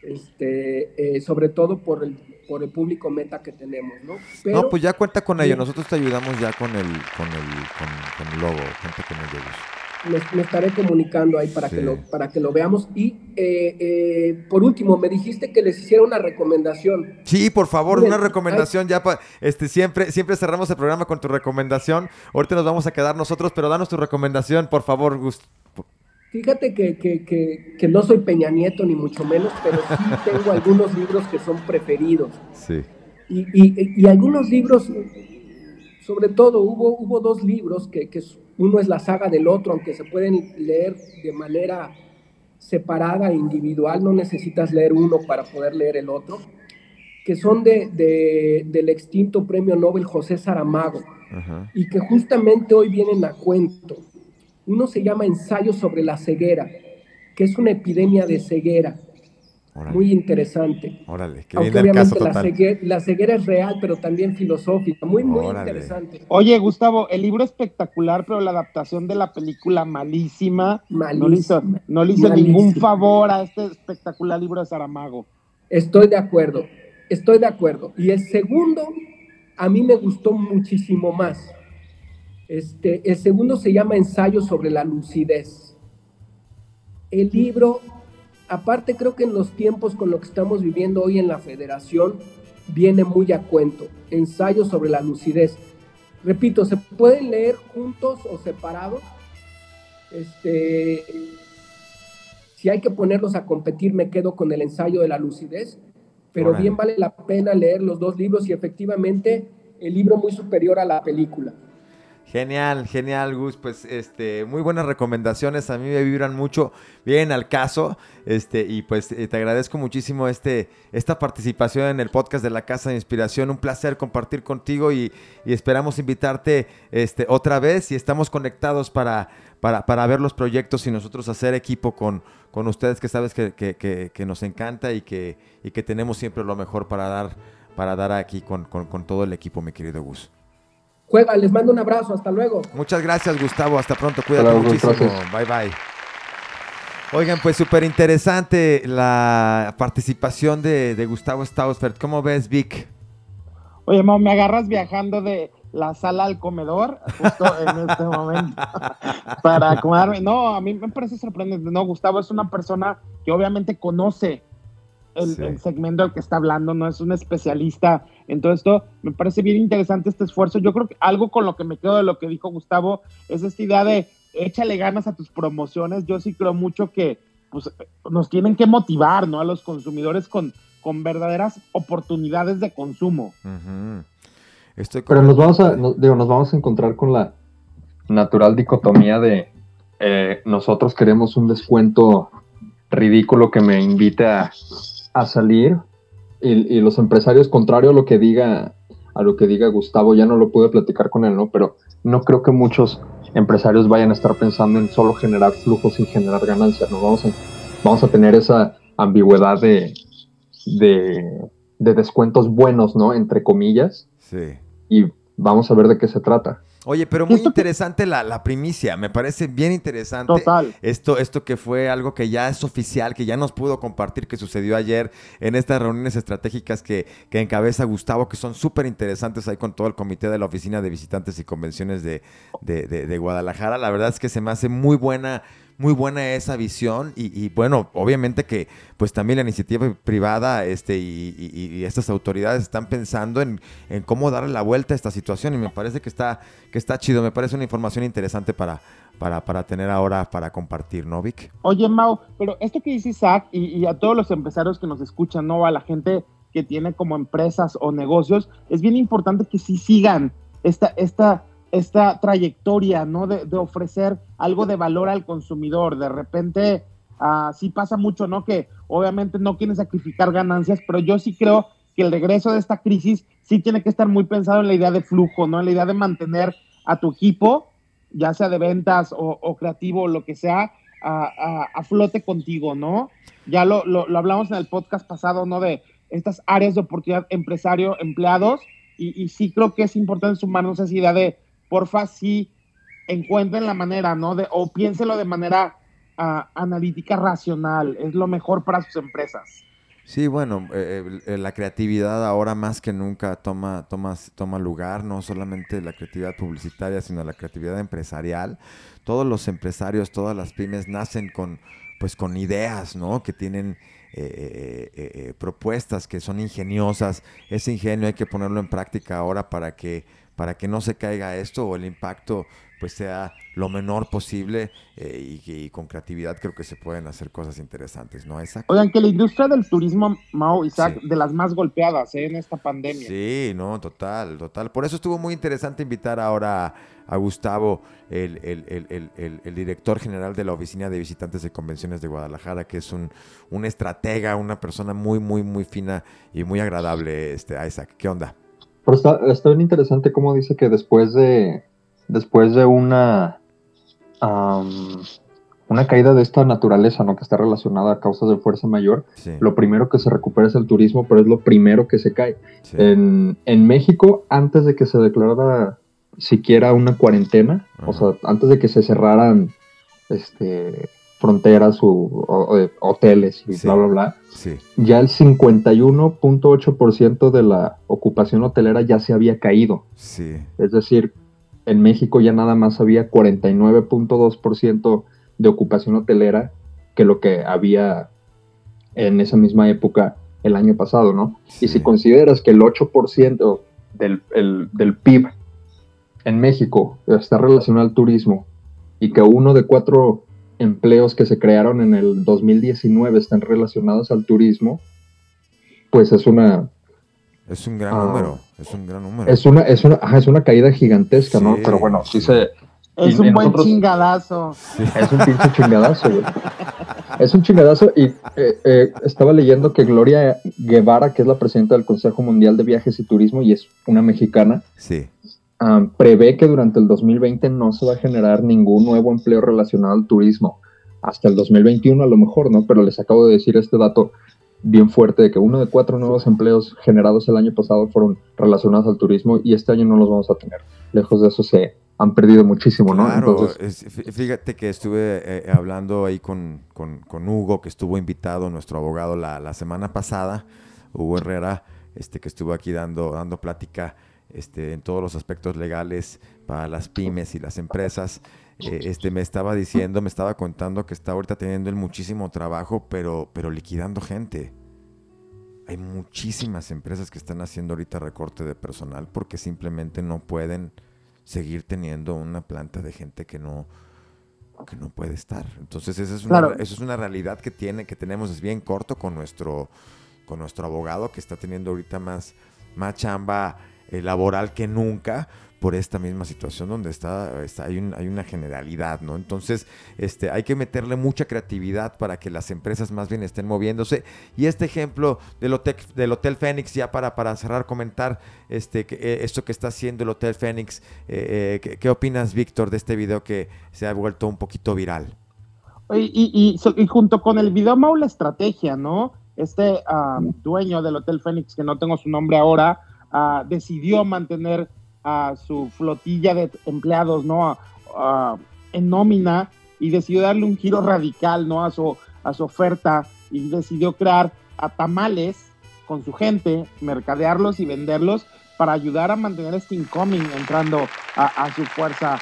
D: Este, eh, sobre todo por el, por el público meta que tenemos, ¿no?
A: no, pues ya cuenta con ello, nosotros te ayudamos ya con el, con el, con, el logo, gente que nos
D: me, estaré comunicando ahí para, que, lo, para que lo veamos. Y eh, eh, por último, me dijiste que les hiciera una recomendación.
A: Sí, por favor, una recomendación. Ya este, siempre, siempre cerramos el programa con tu recomendación. Ahorita nos vamos a quedar nosotros, pero danos tu recomendación, por favor, Gust.
D: Fíjate que, que, que, no soy Peña Nieto, ni mucho menos, pero sí tengo algunos libros que son preferidos.
A: Sí.
D: Y, y, y algunos libros, sobre todo, hubo, hubo dos libros que, que uno es la saga del otro, aunque se pueden leer de manera separada, individual, no necesitas leer uno para poder leer el otro, que son de, del extinto premio Nobel José Saramago, y que justamente hoy vienen a cuento. Uno se llama Ensayo sobre la ceguera, que es una epidemia de ceguera muy interesante.
A: Órale,
D: que Aunque obviamente la, ceguera, la, ceguera, es real, pero también filosófica. Muy, muy interesante.
C: Oye, Gustavo, el libro espectacular, pero la adaptación de la película malísima.
D: malísima
C: no le hizo, ningún favor a este espectacular libro de Saramago.
D: Estoy de acuerdo, estoy de acuerdo. Y el segundo, a mí me gustó muchísimo más. Este, el segundo se llama Ensayo sobre la lucidez. El libro aparte creo que en los tiempos con lo que estamos viviendo hoy en la federación, viene muy a cuento. Ensayo sobre la lucidez. Repito, se pueden leer juntos o separados. Este, si hay que ponerlos a competir, me quedo con el ensayo de la lucidez, pero bien vale la pena leer los dos libros y efectivamente el libro muy superior a la película.
A: Genial, genial, Gus. Pues este, muy buenas recomendaciones. A mí me vibran mucho. Bien al caso. Este, y pues eh, te agradezco muchísimo este, esta participación en el podcast de la Casa de Inspiración. Un placer compartir contigo y, esperamos invitarte este, otra vez. Y estamos conectados para, para, ver los proyectos y nosotros hacer equipo con, con ustedes que sabes que, nos encanta y que, y que tenemos siempre lo mejor para dar, para dar aquí con, con todo el equipo, mi querido Gus.
D: Juega, les mando un abrazo, hasta luego.
A: Muchas gracias, Gustavo, hasta pronto, cuídate muchísimo. Bye bye. Oigan, pues súper interesante la participación de, Gustavo Stausfert. ¿Cómo ves, Vic?
C: Oye, me agarras viajando de la sala al comedor justo en este momento [LAUGHS] para acomodarme. No, a mí me parece sorprendente. No, Gustavo es una persona que obviamente conoce el, segmento del que está hablando, no es un especialista en todo esto. Me parece bien interesante este esfuerzo. Yo creo que algo con lo que me quedo de lo que dijo Gustavo es esta idea de échale ganas a tus promociones. Yo sí creo mucho que pues, nos tienen que motivar ¿no? a los consumidores con, con verdaderas oportunidades de consumo.
B: Pero nos vamos, a, digo, nos vamos a encontrar con la natural dicotomía de eh, nosotros queremos un descuento ridículo que me invite a a salir y, los empresarios, contrario a lo que diga a lo que diga Gustavo, ya no lo pude platicar con él, ¿no? Pero no creo que muchos empresarios vayan a estar pensando en solo generar flujos y generar ganancias, ¿no? Vamos a, vamos a tener esa ambigüedad de, de, de descuentos buenos, ¿no? Entre comillas.
A: Sí.
B: Y vamos a ver de qué se trata.
A: Oye, pero muy interesante la, primicia, me parece bien interesante.
C: Total.
A: Esto, esto que fue algo que ya es oficial, que ya nos pudo compartir, que sucedió ayer en estas reuniones estratégicas que, que encabeza Gustavo, que son súper interesantes ahí con todo el comité de la Oficina de Visitantes y Convenciones de, de, de Guadalajara. La verdad es que se me hace muy buena muy buena esa visión y, bueno, obviamente que pues también la iniciativa privada este, y, estas autoridades están pensando en, cómo darle la vuelta a esta situación y me parece que está, que está chido, me parece una información interesante para, para, para tener ahora para compartir, ¿no, Vic?
C: Oye, Mau, pero esto que dice Isaac y, a todos los empresarios que nos escuchan, ¿no? A la gente que tiene como empresas o negocios, es bien importante que sí sigan esta, esta esta trayectoria, ¿no? De, ofrecer algo de valor al consumidor. De repente, uh, sí pasa mucho, ¿no? Que obviamente no quieren sacrificar ganancias, pero yo sí creo que el regreso de esta crisis sí tiene que estar muy pensado en la idea de flujo, ¿no? En la idea de mantener a tu equipo, ya sea de ventas o, creativo o lo que sea, a, flote contigo, ¿no? Ya lo, lo, hablamos en el podcast pasado, ¿no? De estas áreas de oportunidad empresario, empleados, y, y sí creo que es importante sumarnos a esa idea de porfa, sí, encuentren la manera, ¿no? De, o piénselo de manera ah, analítica racional, es lo mejor para sus empresas.
A: Sí, bueno, eh, eh, la creatividad ahora más que nunca toma, toma, toma lugar, no solamente la creatividad publicitaria, sino la creatividad empresarial. Todos los empresarios, todas las pymes nacen con, pues, con ideas, ¿no? Que tienen eh, propuestas que son ingeniosas. Ese ingenio hay que ponerlo en práctica ahora para que, para que no se caiga esto o el impacto pues sea lo menor posible eh, y, con creatividad creo que se pueden hacer cosas interesantes, ¿no, Isaac?
C: Oigan, que la industria del turismo, Mao, Isaac, de las más golpeadas ¿eh? en esta pandemia.
A: Sí, no, total, total. Por eso estuvo muy interesante invitar ahora a, Gustavo, el, el, director general de la Oficina de Visitantes de Convenciones de Guadalajara, que es un, un estratega, una persona muy, muy, muy fina y muy agradable, este, Isaac. ¿Qué onda?
B: Pero está, está bien interesante cómo dice que después de después de una, una caída de esta naturaleza, ¿no? Que está relacionada a causas de fuerza mayor, lo primero que se recupera es el turismo, pero es lo primero que se cae. En, México, antes de que se declarara siquiera una cuarentena, o sea, antes de que se cerraran este, fronteras o, hoteles y bla, bla, bla, ya el 51.8% de la ocupación hotelera ya se había caído. Es decir, en México ya nada más había 49.2% de ocupación hotelera que lo que había en esa misma época el año pasado, ¿no? Y si consideras que el 8% del, del PIB en México está relacionado al turismo y que uno de cuatro empleos que se crearon en el 2019 están relacionados al turismo, pues es una
A: es un gran número, es un gran número.
B: Es una, es una, es una caída gigantesca, ¿no? Pero bueno, sí se...
C: Es un buen chingadazo.
B: Es un pinche chingadazo, güey. Es un chingadazo y eh, eh, estaba leyendo que Gloria Guevara, que es la presidenta del Consejo Mundial de Viajes y Turismo y es una mexicana,
A: sí.
B: prevé que durante el 2020 no se va a generar ningún nuevo empleo relacionado al turismo. Hasta el 2021 a lo mejor, ¿no? Pero les acabo de decir este dato bien fuerte de que uno de cuatro nuevos empleos generados el año pasado fueron relacionados al turismo y este año no los vamos a tener. Lejos de eso se han perdido muchísimo, ¿no?
A: Claro, fíjate que estuve eh, hablando ahí con, Hugo, que estuvo invitado, nuestro abogado, la, semana pasada, Hugo Herrera, este, que estuvo aquí dando, dando plática este, en todos los aspectos legales para las pymes y las empresas. Eh, este, me estaba diciendo, me estaba contando que está ahorita teniendo el muchísimo trabajo, pero, pero liquidando gente. Hay muchísimas empresas que están haciendo ahorita recorte de personal porque simplemente no pueden seguir teniendo una planta de gente que no, que no puede estar. Entonces, esa es una, eso es una realidad que tiene, que tenemos, es bien corto con nuestro, con nuestro abogado que está teniendo ahorita más, más chamba eh, laboral que nunca por esta misma situación donde está, está hay, hay, una generalidad, ¿no? Entonces, este, hay que meterle mucha creatividad para que las empresas más bien estén moviéndose. Y este ejemplo del Hotel, del hotel Fénix, ya para, cerrar, comentar este, eh, esto que está haciendo el Hotel Fénix, eh, eh, ¿qué, opinas, Víctor, de este video que se ha vuelto un poquito viral?
C: Y, y, junto con el video, Mau, la estrategia, ¿no? Este ah, dueño del Hotel Fénix, que no tengo su nombre ahora, ah, decidió mantener a su flotilla de empleados, ¿no? en nómina y decidió darle un giro radical, ¿no? A su, a su oferta y decidió crear a tamales con su gente, mercadearlos y venderlos para ayudar a mantener este incoming entrando a, su fuerza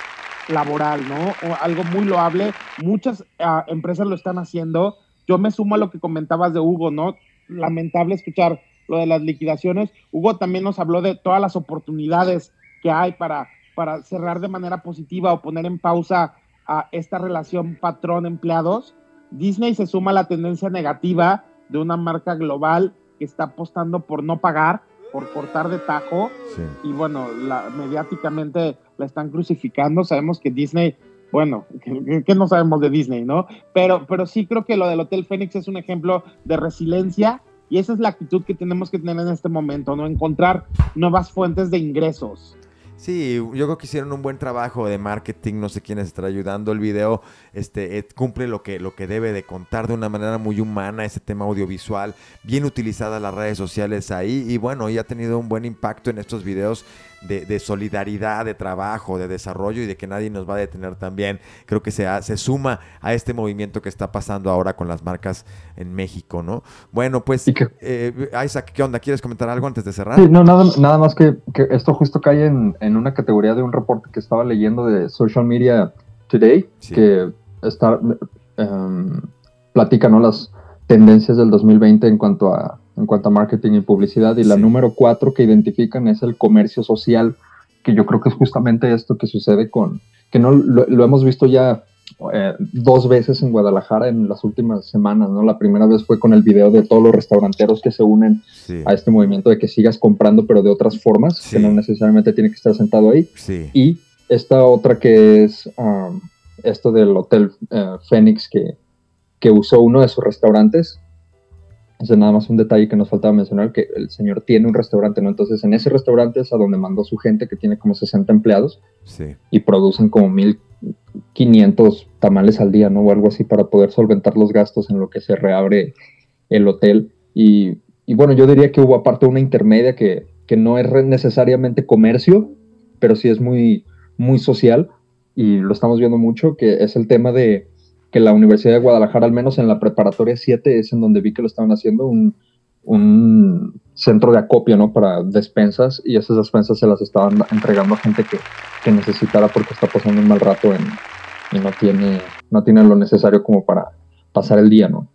C: laboral, ¿no? algo muy loable. Muchas ah, empresas lo están haciendo. Yo me sumo a lo que comentabas de Hugo, ¿no? Lamentable escuchar lo de las liquidaciones. Hugo también nos habló de todas las oportunidades que hay para, para cerrar de manera positiva o poner en pausa a esta relación patrón-empleados, Disney se suma a la tendencia negativa de una marca global que está apostando por no pagar, por cortar de tajo. Y bueno, la, mediáticamente la están crucificando. Sabemos que Disney, bueno, [LAUGHS] que, no sabemos de Disney, ¿no? Pero, pero sí creo que lo del Hotel Fénix es un ejemplo de resiliencia y esa es la actitud que tenemos que tener en este momento, ¿no? Encontrar nuevas fuentes de ingresos.
A: Sí, yo creo que hicieron un buen trabajo de marketing, no sé quién estará ayudando. El video este, cumple lo que, lo que debe de contar de una manera muy humana, ese tema audiovisual, bien utilizada las redes sociales ahí y bueno, y ha tenido un buen impacto en estos videos de, solidaridad, de trabajo, de desarrollo y de que nadie nos va a detener también. Creo que se, se suma a este movimiento que está pasando ahora con las marcas en México, ¿no? Bueno, pues, eh, Isaac, ¿qué onda? ¿Quieres comentar algo antes de cerrar?
B: Sí, no, nada, nada más que, esto justo cae en, en, una categoría de un reporte que estaba leyendo de Social Media Today, que está, um, platica ¿no? las tendencias del 2020 en cuanto a en cuanto a marketing y publicidad. Y la número cuatro que identifican es el comercio social, que yo creo que es justamente esto que sucede con, que no lo, hemos visto ya eh, dos veces en Guadalajara en las últimas semanas, ¿no? La primera vez fue con el video de todos los restauranteros que se unen a este movimiento de que sigas comprando, pero de otras formas, que no necesariamente tiene que estar sentado ahí. Y esta otra que es um, esto del Hotel uh, Fénix que, que usó uno de sus restaurantes es nada más un detalle que nos faltaba mencionar, que el señor tiene un restaurante, ¿no? Entonces, en ese restaurante es a donde mandó su gente, que tiene como 60 empleados, y producen como 1.500 tamales al día, ¿no? O algo así para poder solventar los gastos en lo que se reabre el hotel. Y, bueno, yo diría que hubo aparte una intermedia que, que no es necesariamente comercio, pero sí es muy, muy social, y lo estamos viendo mucho, que es el tema de que la Universidad de Guadalajara, al menos en la preparatoria 7, es en donde vi que lo estaban haciendo un, centro de acopio, ¿no? Para despensas y esas despensas se las estaban entregando a gente que, necesitara porque está pasando un mal rato y no tiene, no tiene lo necesario como para pasar el día, ¿no?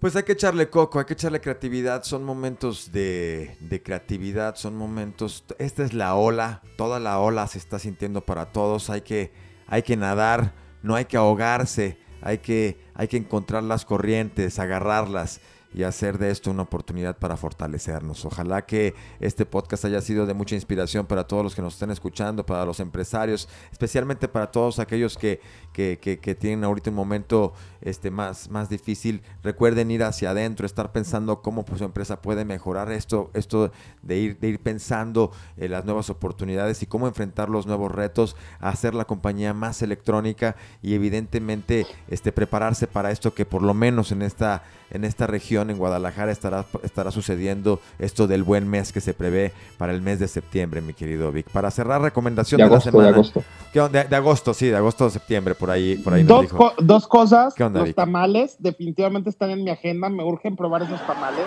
A: Pues hay que echarle coco, hay que echarle creatividad, son momentos de, de, creatividad, son momentos, esta es la ola, toda la ola se está sintiendo para todos, hay que, hay que nadar no hay que ahogarse, hay que, hay que encontrar las corrientes, agarrarlas y hacer de esto una oportunidad para fortalecernos. Ojalá que este podcast haya sido de mucha inspiración para todos los que nos estén escuchando, para los empresarios, especialmente para todos aquellos que, que, que, tienen ahorita un momento este, más, más difícil. Recuerden ir hacia adentro, estar pensando cómo su empresa puede mejorar esto, esto de ir, de ir pensando en las nuevas oportunidades y cómo enfrentar los nuevos retos, hacer la compañía más electrónica y evidentemente este, prepararse para esto que por lo menos en esta, en esta región, en Guadalajara, estará, estará sucediendo esto del buen mes que se prevé para el mes de septiembre, mi querido Vic. Para cerrar, recomendación de, la semana.
B: De agosto.
A: De, agosto, sí, de agosto a septiembre, por ahí, por ahí
C: dos, dos cosas. los tamales definitivamente están en mi agenda. Me urgen probar esos tamales.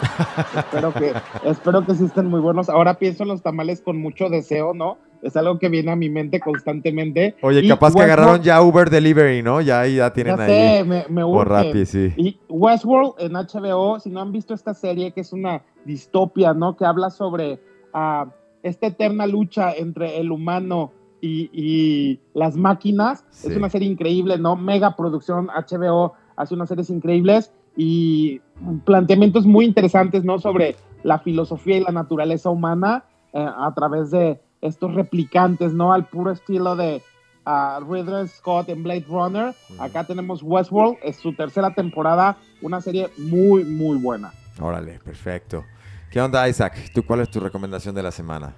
C: espero, que, espero que sí estén muy buenos. Ahora pienso en los tamales con mucho deseo, ¿no? Es algo que viene a mi mente constantemente.
A: Oye, capaz que agarraron ya Uber Delivery, ¿no? Ya ya tienen
C: ya
A: ahí.
C: Sé, me, me urge. sí. Y Westworld en HBO, si no han visto esta serie que es una distopia, ¿no? Que habla sobre uh, esta eterna lucha entre el humano y, las máquinas. Es una serie increíble, ¿no? Mega producción, HBO hace unas series increíbles y planteamientos muy interesantes, ¿no? Sobre la filosofía y la naturaleza humana eh, a través de estos replicantes, ¿no? Al puro estilo de uh, Ridley Scott en Blade Runner. Acá tenemos Westworld, es su tercera temporada, una serie muy, muy buena.
A: Órale, perfecto. ¿Qué onda, Isaac? ¿Tú cuál es tu recomendación de la semana?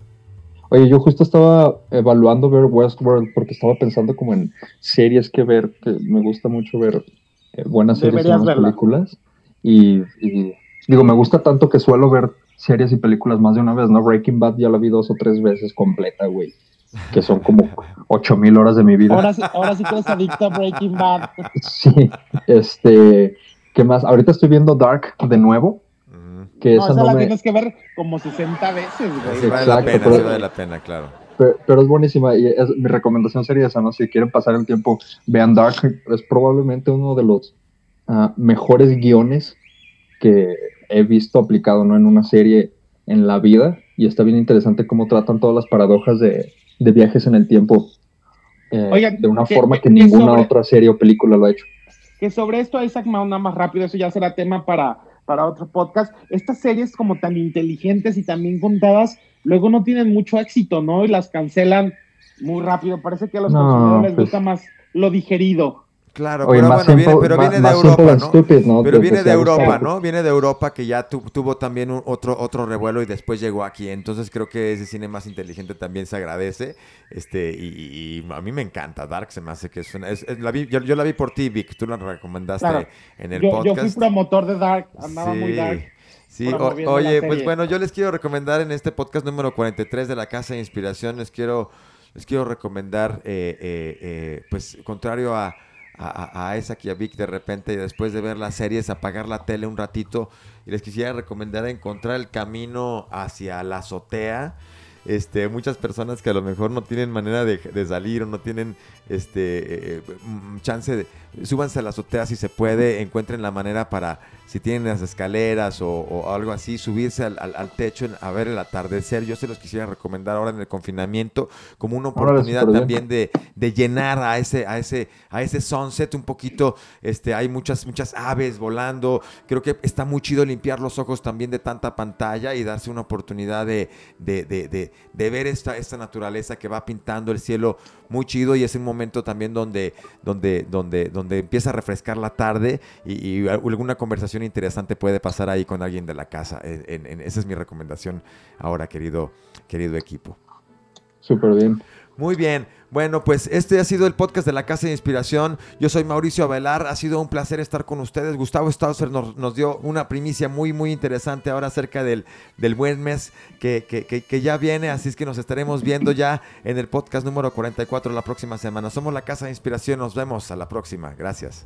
B: Oye, yo justo estaba evaluando ver Westworld porque estaba pensando como en series que ver, que me gusta mucho ver eh, buenas series y buenas películas. Y, digo, me gusta tanto que suelo ver series y películas más de una vez, ¿no? Breaking Bad ya la vi dos o tres veces completa, güey. Que son como ocho mil horas de mi vida.
C: Ahora, ahora sí que eres adicto a Breaking Bad.
B: Sí, este, ¿qué más? Ahorita estoy viendo Dark de nuevo
C: que no, esa, la tienes que ver como 60 veces, güey.
A: vale la pena, pero, vale la pena, claro.
B: Pero, es buenísima y es, mi recomendación sería esa, ¿no? Si quieren pasar el tiempo, vean Dark. Es probablemente uno de los uh, mejores guiones que he visto aplicado, ¿no? En una serie en la vida y está bien interesante cómo tratan todas las paradojas de, de viajes en el tiempo eh, de una forma que, ninguna otra serie o película lo ha hecho.
C: Que sobre esto, Isaac nada más rápido, eso ya será tema para para otro podcast. Estas series como tan inteligentes y también contadas, luego no tienen mucho éxito, ¿no? Y las cancelan muy rápido. Parece que a los consumidores les pues gusta más lo digerido.
A: Claro, pero bueno, viene, pero viene de Europa, ¿no? Pero viene de Europa, ¿no? Viene de Europa que ya tuvo también un, otro otro revuelo y después llegó aquí. Entonces creo que ese cine más inteligente también se agradece. Este y, a mí me encanta Dark, se me hace que es una la vi, yo, la vi por ti, Vic, tú la recomendaste en el podcast.
C: Yo fui promotor de Dark, andaba muy Dark.
A: Sí, oye, pues bueno, yo les quiero recomendar en este podcast número 43 de la Casa de Inspiración, les quiero les quiero recomendar eh, eh, eh, pues contrario a a, a, esa Vic de repente y después de ver las series apagar la tele un ratito y les quisiera recomendar encontrar el camino hacia la azotea. Este, muchas personas que a lo mejor no tienen manera de, de salir o no tienen este mm, chance de súbanse a la azotea si se puede, encuentren la manera para si tienen las escaleras o, algo así, subirse al, techo a ver el atardecer. Yo se los quisiera recomendar ahora en el confinamiento como una oportunidad también de, llenar a ese, a ese, a ese sunset un poquito. Este, hay muchas, muchas aves volando. Creo que está muy chido limpiar los ojos también de tanta pantalla y darse una oportunidad de, de, ver esta, esta naturaleza que va pintando el cielo muy chido y es un momento también donde, donde, donde, donde empieza a refrescar la tarde y, alguna conversación interesante puede pasar ahí con alguien de la casa. esa es mi recomendación ahora, querido, querido equipo.
B: Súper bien.
A: Muy bien. Bueno, pues este ha sido el podcast de la Casa de Inspiración. Yo soy Mauricio Avelar. Ha sido un placer estar con ustedes. Gustavo Stausser nos, dio una primicia muy, muy interesante ahora acerca del, del buen mes que, que, ya viene. Así es que nos estaremos viendo ya en el podcast número 44 la próxima semana. Somos la Casa de Inspiración. Nos vemos a la próxima. Gracias.